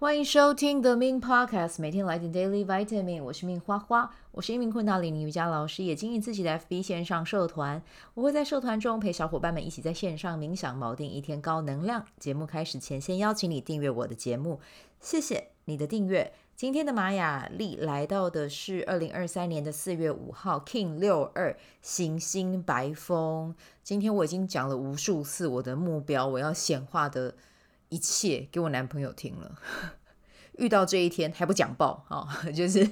欢迎收听 The Min Podcast，每天来点 Daily Vitamin。我是命花花，我是一名昆达里尼瑜伽老师，也经营自己的 FB 线上社团。我会在社团中陪小伙伴们一起在线上冥想，锚定一天高能量。节目开始前，先邀请你订阅我的节目，谢谢你的订阅。今天的玛雅历来到的是二零二三年的四月五号，King 六二行星白风。今天我已经讲了无数次我的目标，我要显化的。一切给我男朋友听了，遇到这一天还不讲爆啊、就是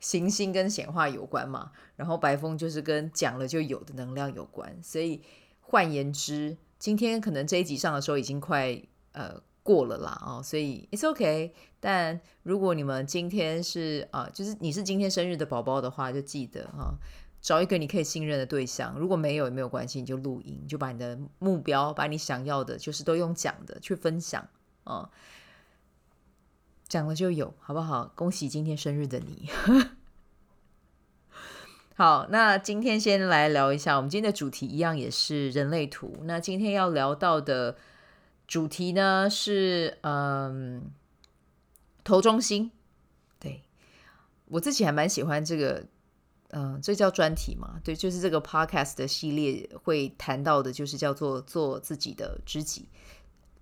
行星跟显化有关嘛，然后白风就是跟讲了就有的能量有关，所以换言之，今天可能这一集上的时候已经快呃过了啦、哦，所以 it's okay。但如果你们今天是啊、呃，就是你是今天生日的宝宝的话，就记得哈。找一个你可以信任的对象，如果没有也没有关系，你就录音，就把你的目标，把你想要的，就是都用讲的去分享啊，讲了就有，好不好？恭喜今天生日的你。好，那今天先来聊一下，我们今天的主题一样也是人类图。那今天要聊到的主题呢是嗯，头中心。对，我自己还蛮喜欢这个。嗯，这叫专题嘛？对，就是这个 podcast 的系列会谈到的，就是叫做做自己的知己，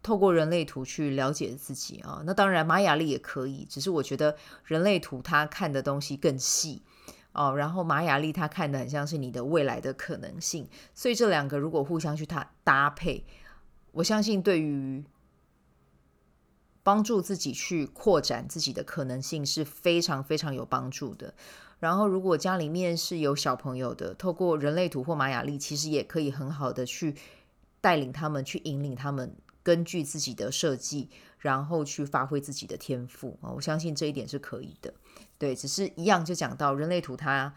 透过人类图去了解自己啊。那当然，玛雅历也可以，只是我觉得人类图它看的东西更细哦。然后玛雅历它看的很像是你的未来的可能性，所以这两个如果互相去搭搭配，我相信对于帮助自己去扩展自己的可能性是非常非常有帮助的。然后，如果家里面是有小朋友的，透过人类图或玛雅历，其实也可以很好的去带领他们，去引领他们，根据自己的设计，然后去发挥自己的天赋啊！我相信这一点是可以的。对，只是一样就讲到人类图它，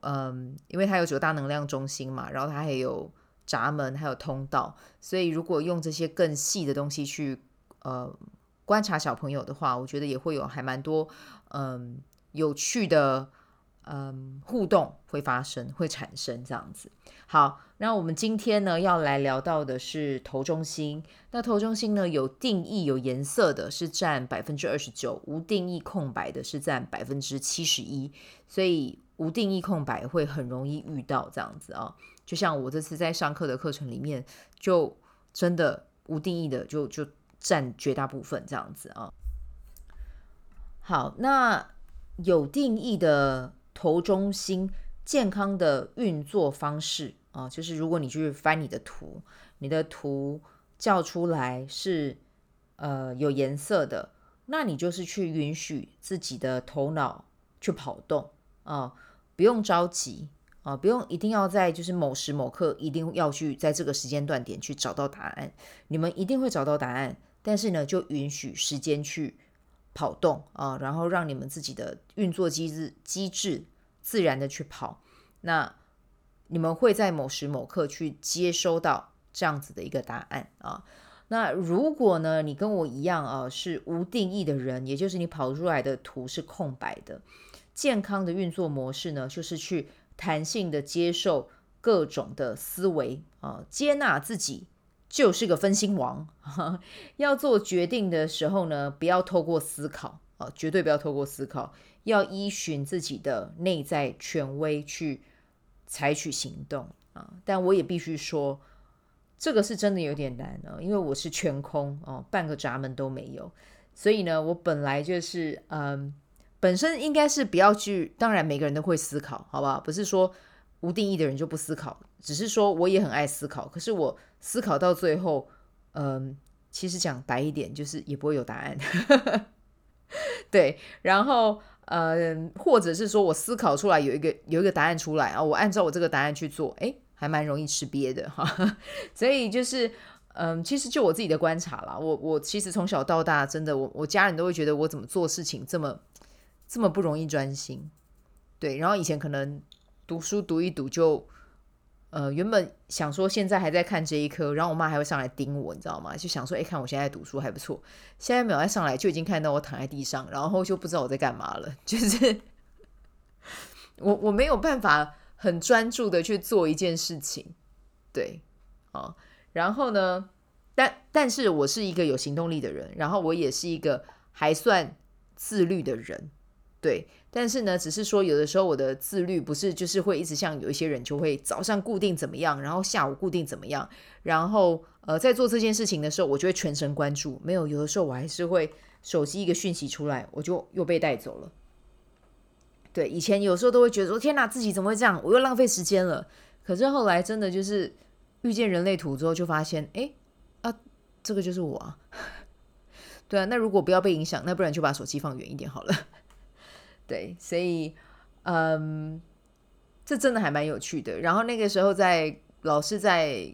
嗯，因为它有九大能量中心嘛，然后它还有闸门，还有通道，所以如果用这些更细的东西去呃观察小朋友的话，我觉得也会有还蛮多嗯有趣的。嗯，互动会发生，会产生这样子。好，那我们今天呢要来聊到的是头中心。那头中心呢有定义、有颜色的是占百分之二十九，无定义空白的是占百分之七十一。所以无定义空白会很容易遇到这样子啊。就像我这次在上课的课程里面，就真的无定义的就就占绝大部分这样子啊。好，那有定义的。头中心健康的运作方式啊，就是如果你去翻你的图，你的图叫出来是呃有颜色的，那你就是去允许自己的头脑去跑动啊，不用着急啊，不用一定要在就是某时某刻一定要去在这个时间段点去找到答案，你们一定会找到答案，但是呢，就允许时间去。跑动啊，然后让你们自己的运作机制机制自然的去跑，那你们会在某时某刻去接收到这样子的一个答案啊。那如果呢，你跟我一样啊，是无定义的人，也就是你跑出来的图是空白的，健康的运作模式呢，就是去弹性的接受各种的思维啊，接纳自己。就是个分心王，要做决定的时候呢，不要透过思考啊，绝对不要透过思考，要依循自己的内在权威去采取行动啊。但我也必须说，这个是真的有点难啊，因为我是全空哦，半个闸门都没有，所以呢，我本来就是嗯，本身应该是不要去，当然每个人都会思考，好不好？不是说。无定义的人就不思考，只是说我也很爱思考。可是我思考到最后，嗯，其实讲白一点，就是也不会有答案。对，然后嗯，或者是说我思考出来有一个有一个答案出来啊，我按照我这个答案去做，诶，还蛮容易吃瘪的哈。所以就是嗯，其实就我自己的观察啦，我我其实从小到大，真的我我家人都会觉得我怎么做事情这么这么不容易专心。对，然后以前可能。读书读一读就，呃，原本想说现在还在看这一科，然后我妈还会上来盯我，你知道吗？就想说，哎，看我现在读书还不错，现在没有再上来，就已经看到我躺在地上，然后就不知道我在干嘛了。就是我我没有办法很专注的去做一件事情，对，啊然后呢，但但是我是一个有行动力的人，然后我也是一个还算自律的人，对。但是呢，只是说有的时候我的自律不是就是会一直像有一些人就会早上固定怎么样，然后下午固定怎么样，然后呃在做这件事情的时候，我就会全神关注。没有，有的时候我还是会手机一个讯息出来，我就又被带走了。对，以前有时候都会觉得说天哪，自己怎么会这样？我又浪费时间了。可是后来真的就是遇见人类图之后，就发现哎啊，这个就是我啊。对啊，那如果不要被影响，那不然就把手机放远一点好了。对，所以，嗯，这真的还蛮有趣的。然后那个时候在老师在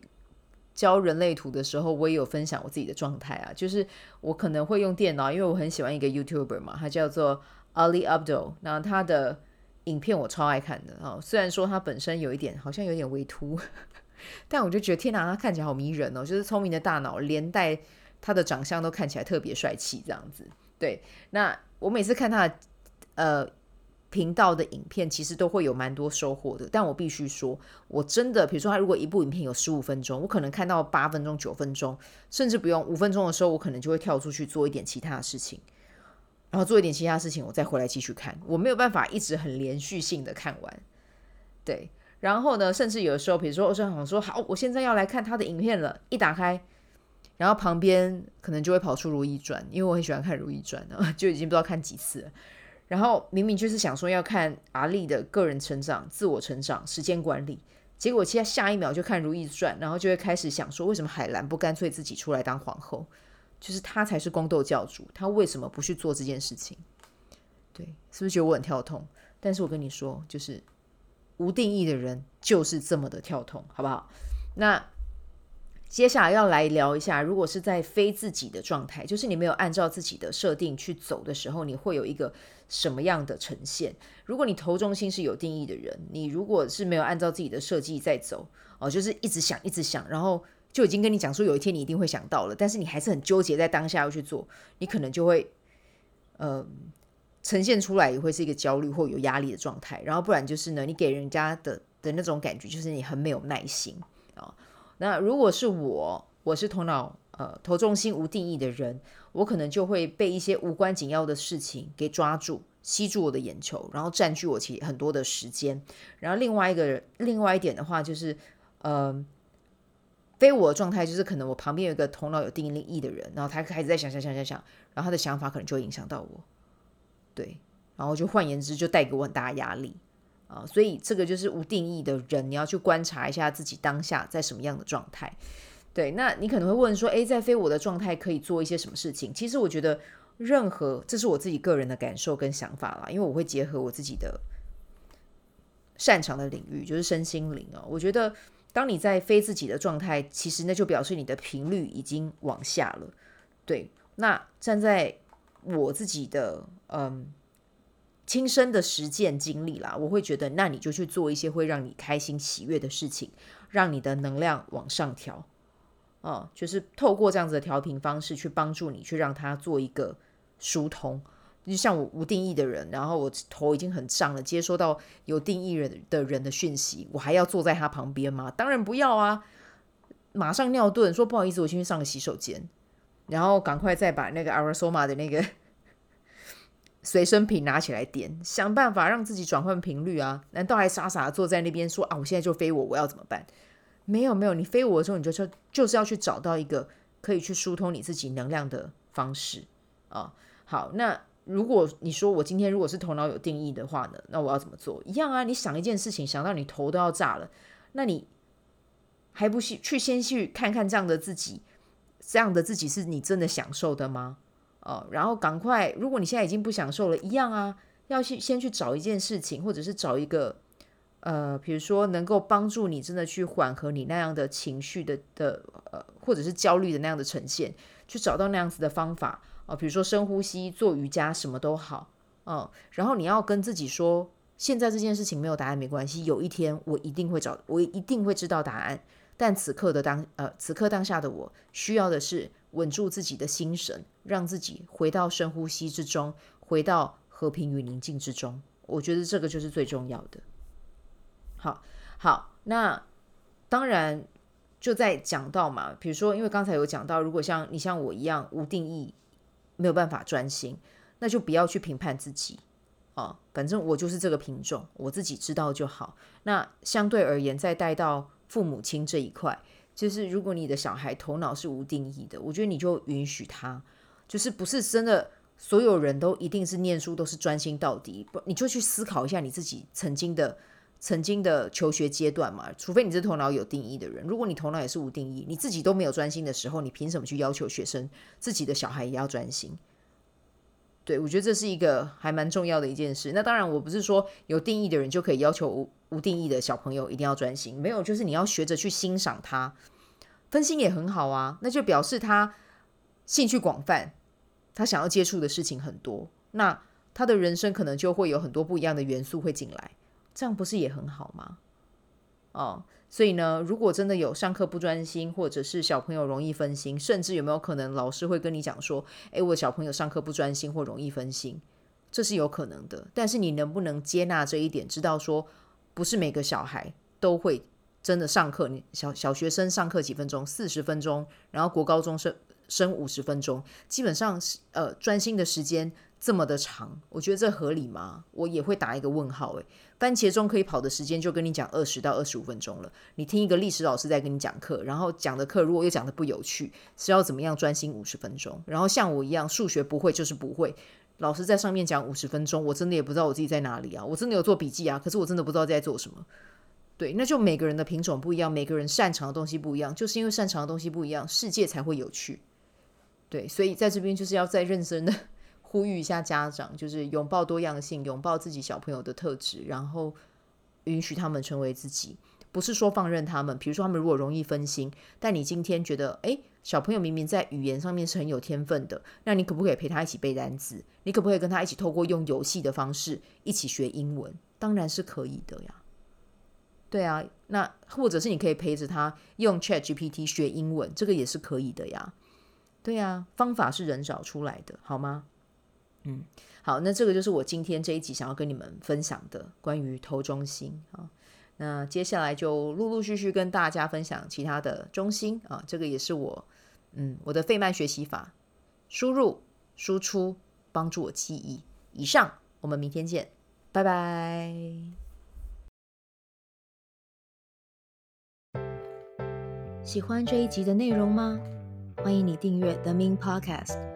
教人类图的时候，我也有分享我自己的状态啊，就是我可能会用电脑，因为我很喜欢一个 YouTuber 嘛，他叫做 Ali Abdaal，那他的影片我超爱看的啊。虽然说他本身有一点好像有点微秃，但我就觉得天哪，他看起来好迷人哦，就是聪明的大脑，连带他的长相都看起来特别帅气，这样子。对，那我每次看他的。呃，频道的影片其实都会有蛮多收获的，但我必须说，我真的，比如说他如果一部影片有十五分钟，我可能看到八分钟、九分钟，甚至不用五分钟的时候，我可能就会跳出去做一点其他的事情，然后做一点其他事情，我再回来继续看，我没有办法一直很连续性的看完，对，然后呢，甚至有的时候，比如说我想说，好，我现在要来看他的影片了，一打开，然后旁边可能就会跑出《如懿传》，因为我很喜欢看《如懿传》啊，就已经不知道看几次了。然后明明就是想说要看阿丽的个人成长、自我成长、时间管理，结果其实下一秒就看《如懿传》，然后就会开始想说，为什么海兰不干脆自己出来当皇后？就是她才是宫斗教主，她为什么不去做这件事情？对，是不是觉得我很跳痛？但是我跟你说，就是无定义的人就是这么的跳痛，好不好？那。接下来要来聊一下，如果是在非自己的状态，就是你没有按照自己的设定去走的时候，你会有一个什么样的呈现？如果你头中心是有定义的人，你如果是没有按照自己的设计在走，哦，就是一直想，一直想，然后就已经跟你讲说有一天你一定会想到了，但是你还是很纠结在当下要去做，你可能就会，呃，呈现出来也会是一个焦虑或有压力的状态，然后不然就是呢，你给人家的的那种感觉就是你很没有耐心啊。哦那如果是我，我是头脑呃头重心无定义的人，我可能就会被一些无关紧要的事情给抓住，吸住我的眼球，然后占据我其很多的时间。然后另外一个另外一点的话，就是呃非我的状态，就是可能我旁边有一个头脑有定义的人，然后他开始在想想想想想，然后他的想法可能就会影响到我，对，然后就换言之，就带给我很大压力。啊，所以这个就是无定义的人，你要去观察一下自己当下在什么样的状态。对，那你可能会问说，诶，在非我的状态可以做一些什么事情？其实我觉得，任何这是我自己个人的感受跟想法啦，因为我会结合我自己的擅长的领域，就是身心灵啊。我觉得，当你在非自己的状态，其实那就表示你的频率已经往下了。对，那站在我自己的嗯。亲身的实践经历啦，我会觉得，那你就去做一些会让你开心喜悦的事情，让你的能量往上调，哦，就是透过这样子的调频方式去帮助你，去让它做一个疏通。就像我无定义的人，然后我头已经很胀了，接收到有定义人的人的讯息，我还要坐在他旁边吗？当然不要啊！马上尿遁，说不好意思，我先去上个洗手间，然后赶快再把那个阿拉索玛的那个。随身品拿起来点，想办法让自己转换频率啊！难道还傻傻坐在那边说啊，我现在就飞我，我要怎么办？没有没有，你飞我的时候，你就说就是要去找到一个可以去疏通你自己能量的方式啊。好，那如果你说我今天如果是头脑有定义的话呢，那我要怎么做？一样啊，你想一件事情，想到你头都要炸了，那你还不去去先去看看这样的自己，这样的自己是你真的享受的吗？哦，然后赶快，如果你现在已经不享受了，一样啊，要去先去找一件事情，或者是找一个，呃，比如说能够帮助你真的去缓和你那样的情绪的的，呃，或者是焦虑的那样的呈现，去找到那样子的方法啊，呃，比如说深呼吸、做瑜伽，什么都好，嗯，然后你要跟自己说，现在这件事情没有答案没关系，有一天我一定会找，我一定会知道答案，但此刻的当，呃，此刻当下的我需要的是。稳住自己的心神，让自己回到深呼吸之中，回到和平与宁静之中。我觉得这个就是最重要的。好，好，那当然就在讲到嘛，比如说，因为刚才有讲到，如果像你像我一样无定义没有办法专心，那就不要去评判自己哦。反正我就是这个品种，我自己知道就好。那相对而言，再带到父母亲这一块，就是如果你的小孩头脑是无定义的，我觉得你就允许他，就是不是真的所有人都一定是念书都是专心到底，不，你就去思考一下你自己曾经的。曾经的求学阶段嘛，除非你是头脑有定义的人，如果你头脑也是无定义，你自己都没有专心的时候，你凭什么去要求学生自己的小孩也要专心？对，我觉得这是一个还蛮重要的一件事。那当然，我不是说有定义的人就可以要求无无定义的小朋友一定要专心，没有，就是你要学着去欣赏他，分心也很好啊，那就表示他兴趣广泛，他想要接触的事情很多，那他的人生可能就会有很多不一样的元素会进来。这样不是也很好吗？哦，所以呢，如果真的有上课不专心，或者是小朋友容易分心，甚至有没有可能老师会跟你讲说：“诶，我小朋友上课不专心或容易分心。”这是有可能的。但是你能不能接纳这一点？知道说不是每个小孩都会真的上课。你小小学生上课几分钟，四十分钟，然后国高中生生五十分钟，基本上是呃专心的时间。这么的长，我觉得这合理吗？我也会打一个问号。诶，番茄钟可以跑的时间就跟你讲二十到二十五分钟了。你听一个历史老师在跟你讲课，然后讲的课如果又讲的不有趣，是要怎么样专心五十分钟？然后像我一样数学不会就是不会，老师在上面讲五十分钟，我真的也不知道我自己在哪里啊！我真的有做笔记啊，可是我真的不知道在做什么。对，那就每个人的品种不一样，每个人擅长的东西不一样，就是因为擅长的东西不一样，世界才会有趣。对，所以在这边就是要再认真的。呼吁一下家长，就是拥抱多样性，拥抱自己小朋友的特质，然后允许他们成为自己。不是说放任他们，比如说他们如果容易分心，但你今天觉得，诶，小朋友明明在语言上面是很有天分的，那你可不可以陪他一起背单词？你可不可以跟他一起透过用游戏的方式一起学英文？当然是可以的呀。对啊，那或者是你可以陪着他用 ChatGPT 学英文，这个也是可以的呀。对啊，方法是人找出来的，好吗？嗯，好，那这个就是我今天这一集想要跟你们分享的关于头中心啊。那接下来就陆陆续续跟大家分享其他的中心啊。这个也是我嗯我的费曼学习法，输入输出帮助我记忆。以上，我们明天见，拜拜。喜欢这一集的内容吗？欢迎你订阅 The Min Podcast。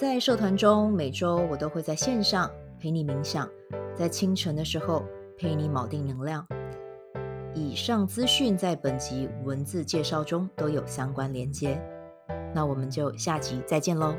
在社团中，每周我都会在线上陪你冥想，在清晨的时候陪你锚定能量。以上资讯在本集文字介绍中都有相关连接。那我们就下集再见喽。